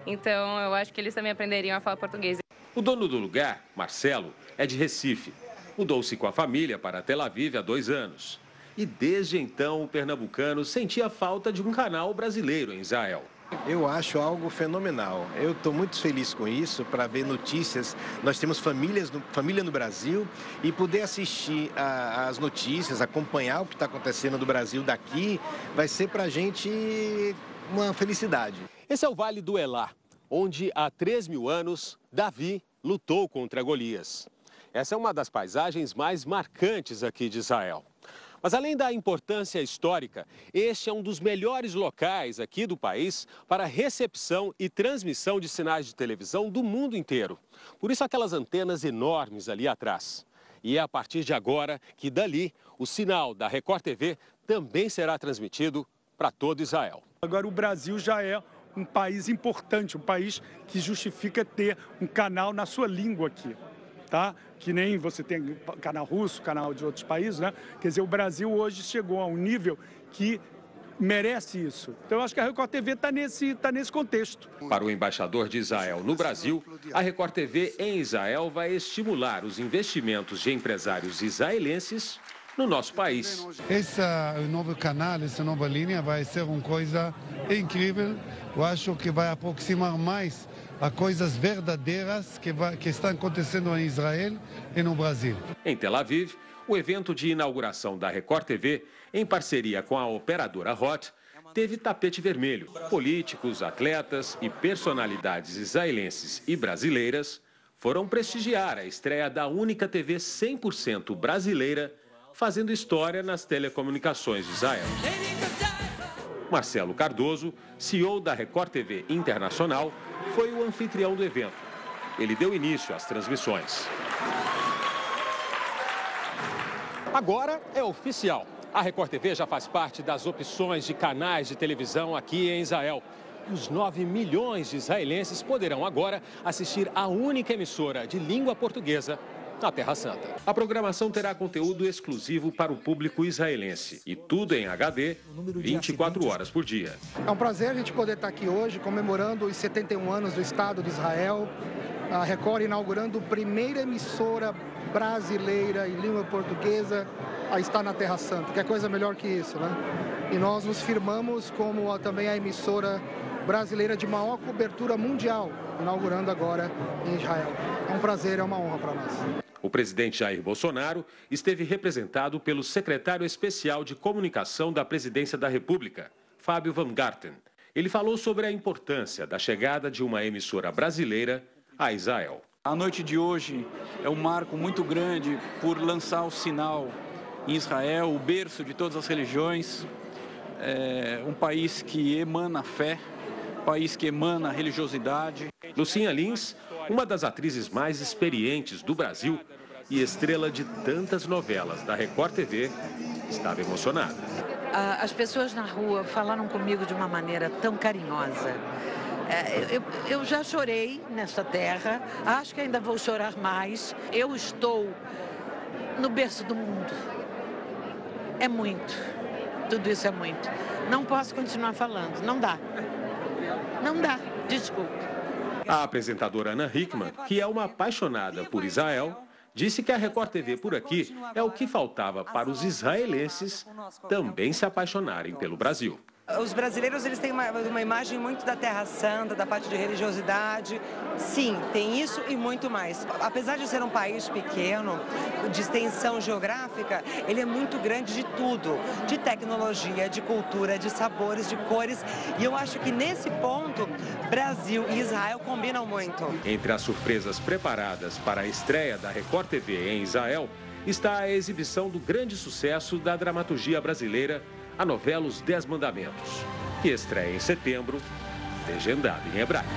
então eu acho que eles também aprenderiam a falar português. O dono do lugar, Marcelo, é de Recife. Mudou-se com a família para Tel Aviv há dois anos. E desde então o pernambucano sentia falta de um canal brasileiro em Israel. Eu acho algo fenomenal. Eu estou muito feliz com isso, para ver notícias. Nós temos famílias, família no Brasil e poder assistir às notícias, acompanhar o que está acontecendo no Brasil daqui, vai ser para a gente uma felicidade. Esse é o Vale do Elá, onde há 3 mil anos Davi lutou contra Golias. Essa é uma das paisagens mais marcantes aqui de Israel. Mas além da importância histórica, este é um dos melhores locais aqui do país para recepção e transmissão de sinais de televisão do mundo inteiro. Por isso aquelas antenas enormes ali atrás. E é a partir de agora que dali o sinal da Record TV também será transmitido para todo Israel. Agora o Brasil já é um país importante, um país que justifica ter um canal na sua língua aqui tá? Que nem você tem canal russo, canal de outros países, né? Quer dizer, o Brasil hoje chegou a um nível que merece isso. Então, eu acho que a Record TV está nesse, tá nesse contexto. Para o embaixador de Israel no Brasil, a Record TV em Israel vai estimular os investimentos de empresários israelenses no nosso país. Esse novo canal, essa nova linha vai ser uma coisa incrível. Eu acho que vai aproximar mais a coisas verdadeiras que, que estão acontecendo em Israel e no Brasil. Em Tel Aviv, o evento de inauguração da Record TV, em parceria com a operadora Hot, teve tapete vermelho. Políticos, atletas e personalidades israelenses e brasileiras foram prestigiar a estreia da única TV 100% brasileira fazendo história nas telecomunicações de Israel. Marcelo Cardoso, CEO da Record TV Internacional, foi o anfitrião do evento. Ele deu início às transmissões. Agora é oficial. A Record TV já faz parte das opções de canais de televisão aqui em Israel. Os 9 milhões de israelenses poderão agora assistir a única emissora de língua portuguesa na Terra Santa. A programação terá conteúdo exclusivo para o público israelense e tudo em HD, 24 horas por dia. É um prazer a gente poder estar aqui hoje comemorando os 71 anos do Estado de Israel. A Record inaugurando a primeira emissora brasileira em língua portuguesa a estar na Terra Santa. Que é coisa melhor que isso, né? E nós nos firmamos como a, também a emissora brasileira de maior cobertura mundial, inaugurando agora em Israel. É um prazer, é uma honra para nós. O presidente Jair Bolsonaro esteve representado pelo secretário especial de comunicação da Presidência da República, Fábio Van Garten. Ele falou sobre a importância da chegada de uma emissora brasileira a Israel. A noite de hoje é um marco muito grande por lançar o sinal em Israel, o berço de todas as religiões, é um país que emana fé, um país que emana religiosidade. Lucinha Lins uma das atrizes mais experientes do Brasil e estrela de tantas novelas da Record TV, estava emocionada. As pessoas na rua falaram comigo de uma maneira tão carinhosa. É, eu, já chorei nessa terra, acho que ainda vou chorar mais. Eu estou no berço do mundo. É muito. Tudo isso é muito. Não posso continuar falando, não dá. Não dá, desculpe. A apresentadora Ana Hickman, que é uma apaixonada por Israel, disse que a Record TV por aqui é o que faltava para os israelenses também se apaixonarem pelo Brasil. Os brasileiros eles têm uma, uma imagem muito da Terra Santa, da parte de religiosidade. Sim, tem isso e muito mais. Apesar de ser um país pequeno, de extensão geográfica, ele é muito grande de tudo, de tecnologia, de cultura, de sabores, de cores. E eu acho que nesse ponto, Brasil e Israel combinam muito. Entre as surpresas preparadas para a estreia da Record TV em Israel está a exibição do grande sucesso da dramaturgia brasileira a novela Os Dez Mandamentos, que estreia em setembro, legendada em hebraico.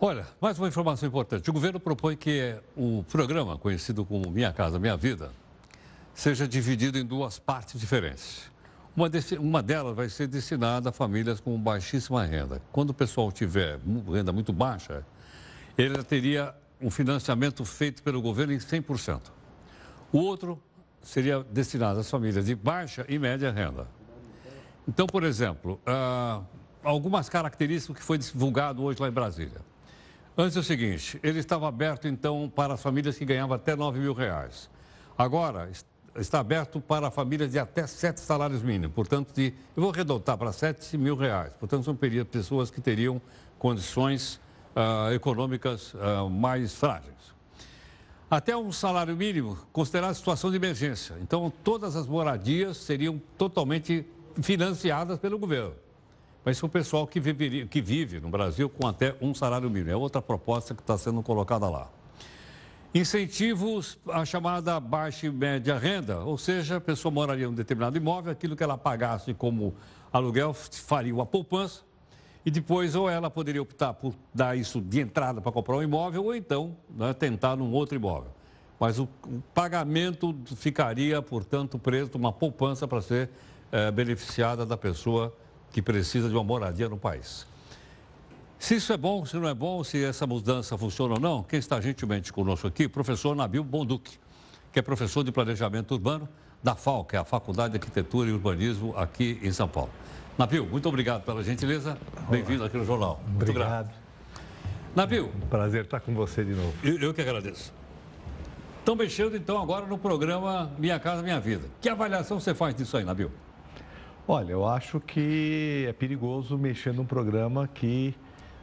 Olha, mais uma informação importante. O governo propõe que o programa, conhecido como Minha Casa Minha Vida, seja dividido em duas partes diferentes. Uma, uma delas vai ser destinada a famílias com baixíssima renda. Quando o pessoal tiver renda muito baixa, ele teria um financiamento feito pelo governo em 100%. O outro seria destinado às famílias de baixa e média renda. Então, por exemplo, ah, algumas características que foi divulgado hoje lá em Brasília. Antes é o seguinte, ele estava aberto então para as famílias que ganhavam até 9 mil reais. Agora está aberto para famílias de até sete salários mínimos, portanto, de, eu vou arredondar para 7 mil reais. Portanto, são pessoas que teriam condições ah, econômicas ah, mais frágeis até um salário mínimo considerado situação de emergência. Então, todas as moradias seriam totalmente financiadas pelo governo. Mas é o pessoal que, viveria, que vive no Brasil com até um salário mínimo. É outra proposta que está sendo colocada lá. Incentivos à chamada baixa e média renda, ou seja, a pessoa moraria em um determinado imóvel, aquilo que ela pagasse como aluguel faria uma poupança e depois, ou ela poderia optar por dar isso de entrada para comprar um imóvel, ou então né, tentar num outro imóvel. Mas o, o, pagamento ficaria, portanto, preso uma poupança para ser é, beneficiada da pessoa que precisa de uma moradia no país. Se isso é bom, se não é bom, se essa mudança funciona ou não, quem está gentilmente conosco aqui, professor Nabil Bonduque, que é professor de planejamento urbano da FAO, que é a Faculdade de Arquitetura e Urbanismo aqui em São Paulo. Nabil, muito obrigado pela gentileza. Bem-vindo aqui no Jornal. Muito obrigado. Grato. Nabil. Prazer estar com você de novo. Eu, eu que agradeço. Estão mexendo então agora no programa Minha Casa Minha Vida. Que avaliação você faz disso aí, Nabil? Olha, eu acho que é perigoso mexer num programa que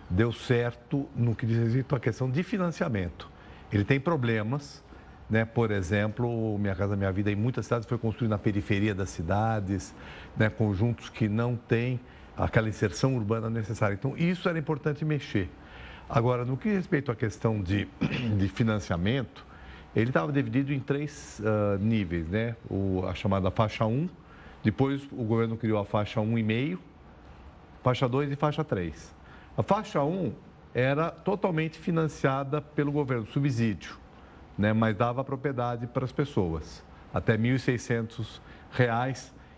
deu certo no que diz respeito à questão de financiamento. Ele tem problemas, né? Por exemplo, Minha Casa Minha Vida em muitas cidades foi construído na periferia das cidades, né? conjuntos que não têm aquela inserção urbana necessária. Então, isso era importante mexer. Agora, no que respeita à questão de, de financiamento, ele estava dividido em três uh, níveis, né? O, a chamada faixa 1, depois o governo criou a faixa 1,5, faixa 2 e faixa 3. A faixa 1 era totalmente financiada pelo governo, subsídio né, mas dava propriedade para as pessoas. Até R$ 1.600,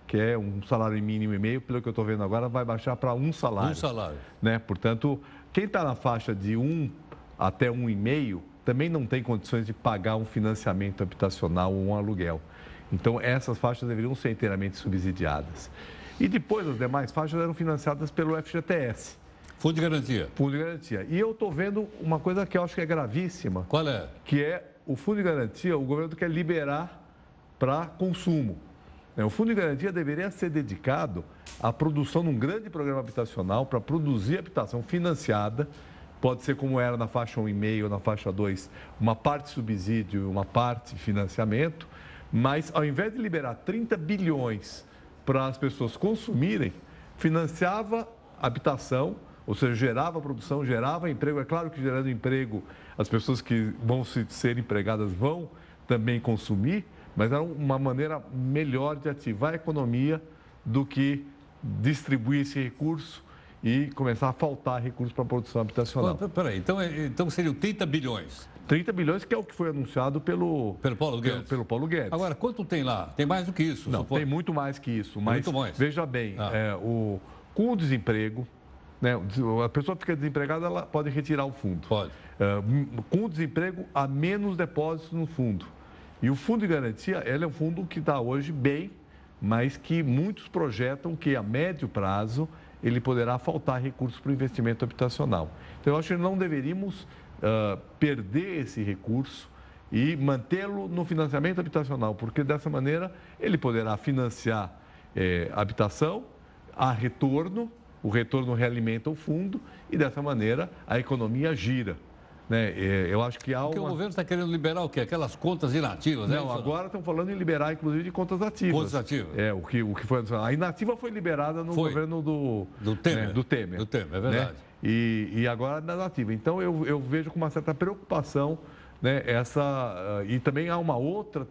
que é um salário mínimo e meio, pelo que eu estou vendo agora, vai baixar para um salário. Um salário. Né? Portanto, quem está na faixa de um até um e meio também não tem condições de pagar um financiamento habitacional ou um aluguel. Então, essas faixas deveriam ser inteiramente subsidiadas. E depois, as demais faixas eram financiadas pelo FGTS. Fundo de garantia. Fundo de garantia. E eu estou vendo uma coisa que eu acho que é gravíssima. Qual é? Que é o fundo de garantia, o governo quer liberar para consumo. É, o fundo de garantia deveria ser dedicado à produção de um grande programa habitacional para produzir habitação financiada. Pode ser como era na faixa 1,5 ou na faixa 2, uma parte subsídio uma parte financiamento. Mas ao invés de liberar 30 bilhões para as pessoas consumirem, financiava habitação, ou seja, gerava produção, gerava emprego. É claro que gerando emprego as pessoas que vão ser empregadas vão também consumir, mas é uma maneira melhor de ativar a economia do que distribuir esse recurso e começar a faltar recursos para a produção habitacional. Peraí, então, é, então seriam 30 bilhões. 30 bilhões, que é o que foi anunciado pelo, pelo, Paulo, Guedes. Pelo, pelo Paulo Guedes. Agora, quanto tem lá? Tem mais do que isso? Não, tem muito mais que isso. Mas muito mais. veja bem, ah. é, o, com o desemprego, né, a pessoa fica desempregada, ela pode retirar o fundo. Pode. Uh, com o desemprego, há menos depósitos no fundo. E o fundo de garantia, ele é um fundo que está hoje bem, mas que muitos projetam que a médio prazo ele poderá faltar recursos para o investimento habitacional. Então, eu acho que não deveríamos uh, perder esse recurso e mantê-lo no financiamento habitacional, porque dessa maneira ele poderá financiar é, habitação a retorno, o retorno realimenta o fundo e dessa maneira a economia gira. Né? É, eu acho que há Porque uma... o governo está querendo liberar o quê? Aquelas contas inativas, né? Não, agora estão falando em liberar, inclusive, de contas ativas. Contas ativas. É, o que, o que foi. A inativa foi liberada no Foi. governo do, Do Temer. né, do Temer. Do Temer, é né? verdade. E, e agora na nativa. Então eu, eu vejo com uma certa preocupação né, essa. ah, e também há uma outra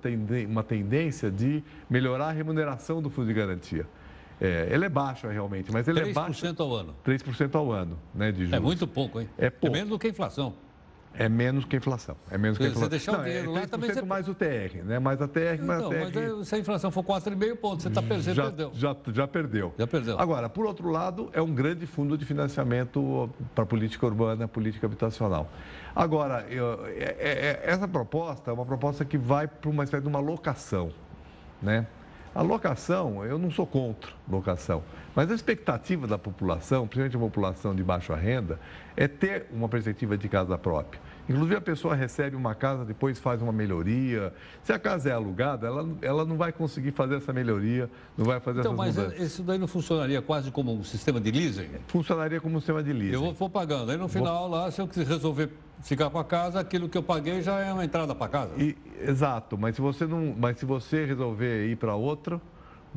uma tendência de melhorar a remuneração do fundo de garantia. É, ele é baixa realmente, mas ele é baixo. 3% ao ano. 3% ao ano, né, de juros. É muito pouco, hein? É pouco. menos do que a inflação. É menos que a inflação. É menos que a Se você inflação. deixar o Não, dinheiro é lá, também 3% você- mais o TR, né? Mais a TR, mais Não, a TR. mas aí, se a inflação for 4,5 pontos, você está perdendo, já, perdeu. Já, já perdeu. Já perdeu. Agora, por outro lado, é um grande fundo de financiamento para a política urbana, política habitacional. Agora, eu- é- é- é- essa proposta é uma proposta que vai para uma espécie de uma locação, né? A locação, eu não sou contra locação, mas a expectativa da população, principalmente a população de baixa renda, é ter uma perspectiva de casa própria. Inclusive, a pessoa recebe uma casa, depois faz uma melhoria. Se a casa é alugada, ela, ela não vai conseguir fazer essa melhoria, não vai fazer Então, essas mas mudanças. isso daí não funcionaria quase como um sistema de leasing? Funcionaria como um sistema de leasing. Eu vou, vou pagando. Aí no final, lá, se eu quiser resolver ficar com a casa, aquilo que eu paguei já é uma entrada para casa. E- exato, mas se você não, mas se você resolver ir para outra,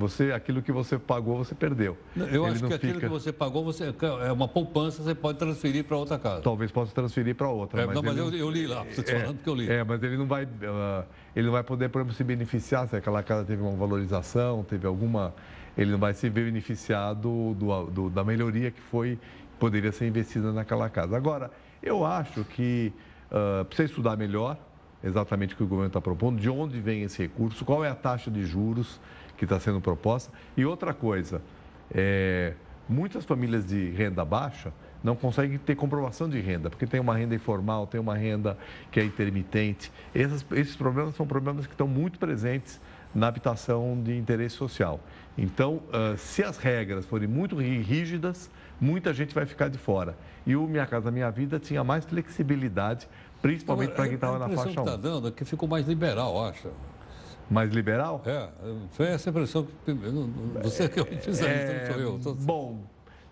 você aquilo que você pagou você perdeu. Eu Ele acho que aquilo fica- que você pagou você, é uma poupança, você pode transferir para outra casa. talvez possa transferir para outra. É, não, mas ele eu, eu li lá, te é, falando porque eu li. É, mas ele não vai, ah, ele não vai poder, por exemplo, se beneficiar se aquela casa teve uma valorização, teve alguma, ele não vai se ver beneficiado do, do- da melhoria que foi poderia ser investida naquela casa. Agora, eu acho que ah, precisa estudar melhor exatamente o que o governo está propondo, de onde vem esse recurso, qual é a taxa de juros que está sendo proposta. E outra coisa, é, muitas famílias de renda baixa não conseguem ter comprovação de renda, porque tem uma renda informal, tem uma renda que é intermitente. Esses, esses problemas são problemas que estão muito presentes na habitação de interesse social. Então, ah, se as regras forem muito rí- rígidas, muita gente vai ficar de fora. E o Minha Casa Minha Vida tinha mais flexibilidade, principalmente para quem estava na faixa A impressão 1. que está dando é que ficou mais liberal, acho. Mais liberal? É, foi essa impressão que. eu Você que é o especialista, não sou eu. Tô- Bom,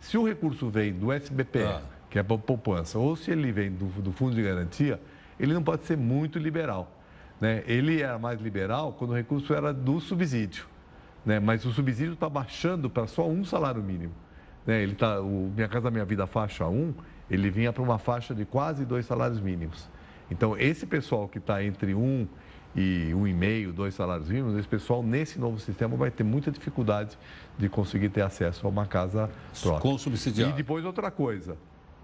se o recurso vem do SBPE, Ah. que é para poupança, ou se ele vem do, do Fundo de Garantia, ele não pode ser muito liberal. Né? Ele era mais liberal quando o recurso era do subsídio. Né? Mas o subsídio está baixando para só um salário mínimo. Né? Ele tá, o Minha Casa Minha Vida faixa 1, ele vinha para uma faixa de quase dois salários mínimos. Então, esse pessoal que está entre um e um e meio, dois salários mínimos, esse pessoal nesse novo sistema vai ter muita dificuldade de conseguir ter acesso a uma casa própria. Com subsidiado. E depois outra coisa,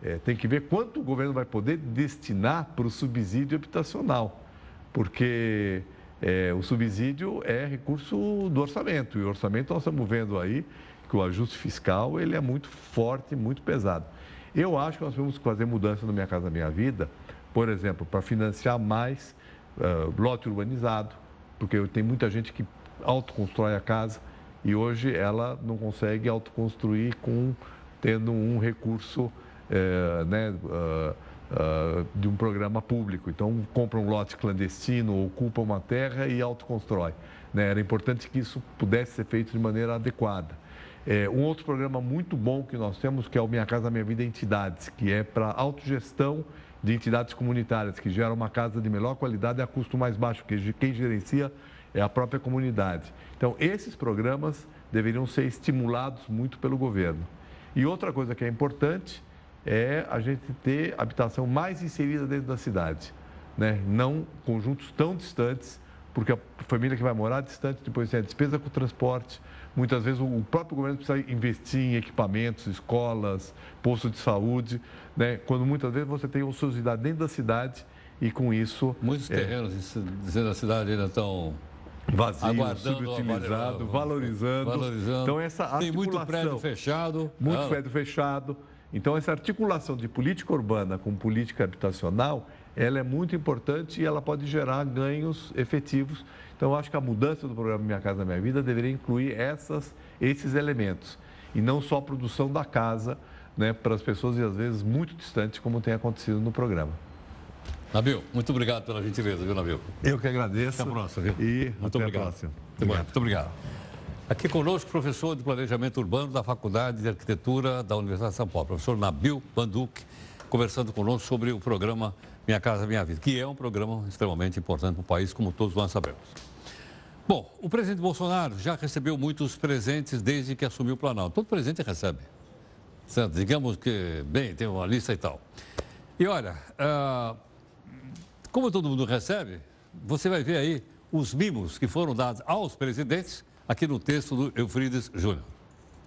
é, tem que ver quanto o governo vai poder destinar para o subsídio habitacional, porque é, o subsídio é recurso do orçamento, e o orçamento nós estamos vendo aí que o ajuste fiscal ele é muito forte, muito pesado. Eu acho que nós temos que fazer mudança no Minha Casa Minha Vida, por exemplo, para financiar mais ah, lote urbanizado, porque tem muita gente que autoconstrói a casa e hoje ela não consegue autoconstruir com tendo um recurso eh, né, ah, de um programa público. Então, compra um lote clandestino, ocupa uma terra e autoconstrói. Né? Era importante que isso pudesse ser feito de maneira adequada. É, um outro programa muito bom que nós temos, que é o Minha Casa Minha Vida Entidades, que é para autogestão de entidades comunitárias, que geram uma casa de melhor qualidade a custo mais baixo, porque quem gerencia é a própria comunidade. Então, esses programas deveriam ser estimulados muito pelo governo. E outra coisa que é importante é a gente ter habitação mais inserida dentro da cidade, né? não conjuntos tão distantes, porque a família que vai morar distante depois tem a despesa com o transporte. Muitas vezes o próprio governo precisa investir em equipamentos, escolas, posto de saúde, né? quando muitas vezes você tem ociosidade dentro da cidade e com isso... Muitos é, terrenos dizendo a cidade ainda estão vazio, aguardando subutilizado, valorizando. valorizando. Então essa Tem muito articulação- prédio fechado. muito Ah, prédio fechado. Então, essa articulação de política urbana com política habitacional, ela é muito importante e ela pode gerar ganhos efetivos. Então, acho que a mudança do programa Minha Casa Minha Vida deveria incluir essas, esses elementos. E não só a produção da casa né, para as pessoas, e às vezes muito distantes, como tem acontecido no programa. Nabil, muito obrigado pela gentileza, viu, Nabil? Eu que agradeço. Até a próxima, viu? E muito até obrigado. a próxima. Muito obrigado. Muito obrigado. Aqui conosco, professor de Planejamento Urbano da Faculdade de Arquitetura da Universidade de São Paulo, professor Nabil Banduc, conversando conosco sobre o programa Minha Casa Minha Vida, que é um programa extremamente importante para o país, como todos nós sabemos. Bom, o presidente Bolsonaro já recebeu muitos presentes desde que assumiu o Planalto. Todo presidente recebe. Certo? Digamos que, bem, tem uma lista e tal. E olha, ah, como todo mundo recebe, você vai ver aí os mimos que foram dados aos presidentes aqui no texto do Eufrides Júnior.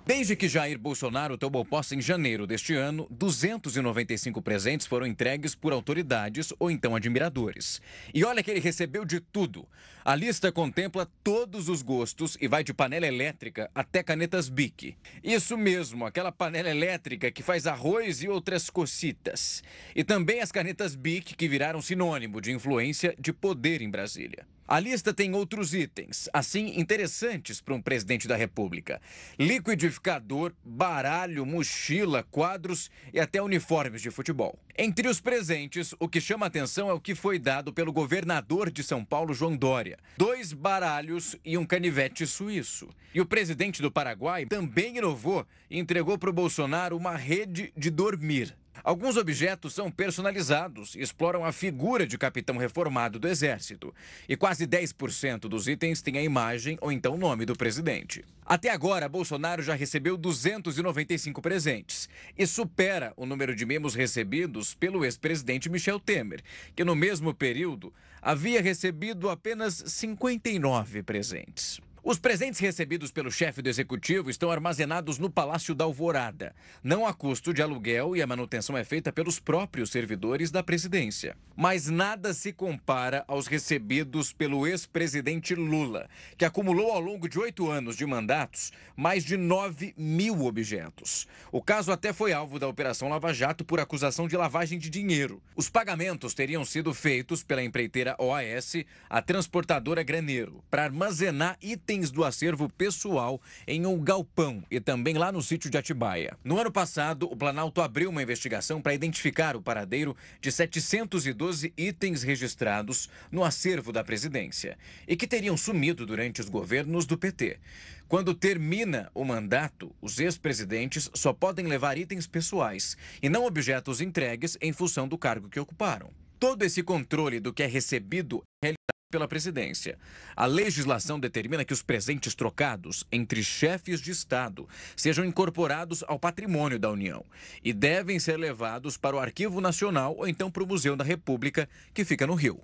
Desde que Jair Bolsonaro tomou posse em janeiro deste ano, 295 presentes foram entregues por autoridades ou então admiradores. E olha que ele recebeu de tudo. A lista contempla todos os gostos e vai de panela elétrica até canetas Bic. Isso mesmo, aquela panela elétrica que faz arroz e outras cocitas. E também as canetas Bic que viraram sinônimo de influência de poder em Brasília. A lista tem outros itens, assim interessantes para um presidente da República: liquidificador, baralho, mochila, quadros e até uniformes de futebol. Entre os presentes, o que chama atenção é o que foi dado pelo governador de São Paulo, João Dória: dois baralhos e um canivete suíço. E o presidente do Paraguai também inovou e entregou para o Bolsonaro uma rede de dormir. Alguns objetos são personalizados e exploram a figura de capitão reformado do Exército. E quase 10% dos itens têm a imagem ou então o nome do presidente. Até agora, Bolsonaro já recebeu 295 presentes e supera o número de mimos recebidos pelo ex-presidente Michel Temer, que no mesmo período havia recebido apenas 59 presentes. Os presentes recebidos pelo chefe do executivo estão armazenados no Palácio da Alvorada. Não há custo de aluguel e a manutenção é feita pelos próprios servidores da presidência. Mas nada se compara aos recebidos pelo ex-presidente Lula, que acumulou ao longo de oito anos de mandatos mais de 9 mil objetos. O caso até foi alvo da Operação Lava Jato por acusação de lavagem de dinheiro. Os pagamentos teriam sido feitos pela empreiteira OAS, a transportadora Graneiro, para armazenar itens do acervo pessoal em um galpão e também lá no sítio de Atibaia. No ano passado, o Planalto abriu uma investigação para identificar o paradeiro de 712 itens registrados no acervo da presidência e que teriam sumido durante os governos do PT. Quando termina o mandato, os ex-presidentes só podem levar itens pessoais e não objetos entregues em função do cargo que ocuparam. Todo esse controle do que é recebido é pela presidência. A legislação determina que os presentes trocados entre chefes de Estado sejam incorporados ao patrimônio da União e devem ser levados para o Arquivo Nacional ou então para o Museu da República, que fica no Rio.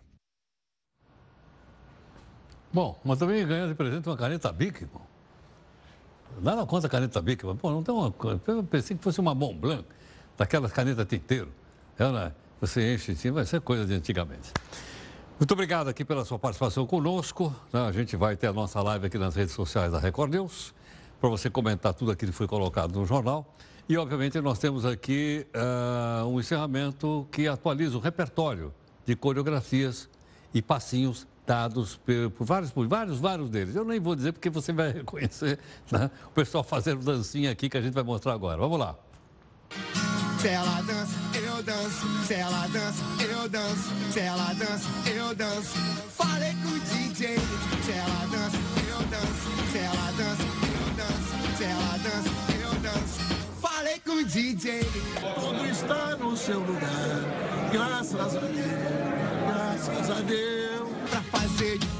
Bom, mas também ganhou de presente uma caneta Bic, pô. Nada contra a caneta Bic, mas, pô, não tem uma. Eu pensei que fosse uma Mont Blanc, daquelas canetas tinteiro. Ela, você enche em cima, vai ser coisa de antigamente. Muito obrigado aqui pela sua participação conosco. né? A gente vai ter a nossa live aqui nas redes sociais da Record News, para você comentar tudo aquilo que foi colocado no jornal. E, obviamente, nós temos aqui ah, um encerramento que atualiza o repertório de coreografias e passinhos dados por, por vários, por vários, vários deles. Eu nem vou dizer porque você vai reconhecer né? o pessoal fazendo dancinha aqui que a gente vai mostrar agora. Vamos lá. Se ela dança, danço. Se ela dança, eu danço. Se ela dança, eu danço. Falei com o DJ. Se ela dança, eu danço. Se ela dança, eu danço. Se ela dança, eu danço. Falei com o DJ. Tudo está no seu lugar. Graças a Deus, graças a Deus. Pra fazer de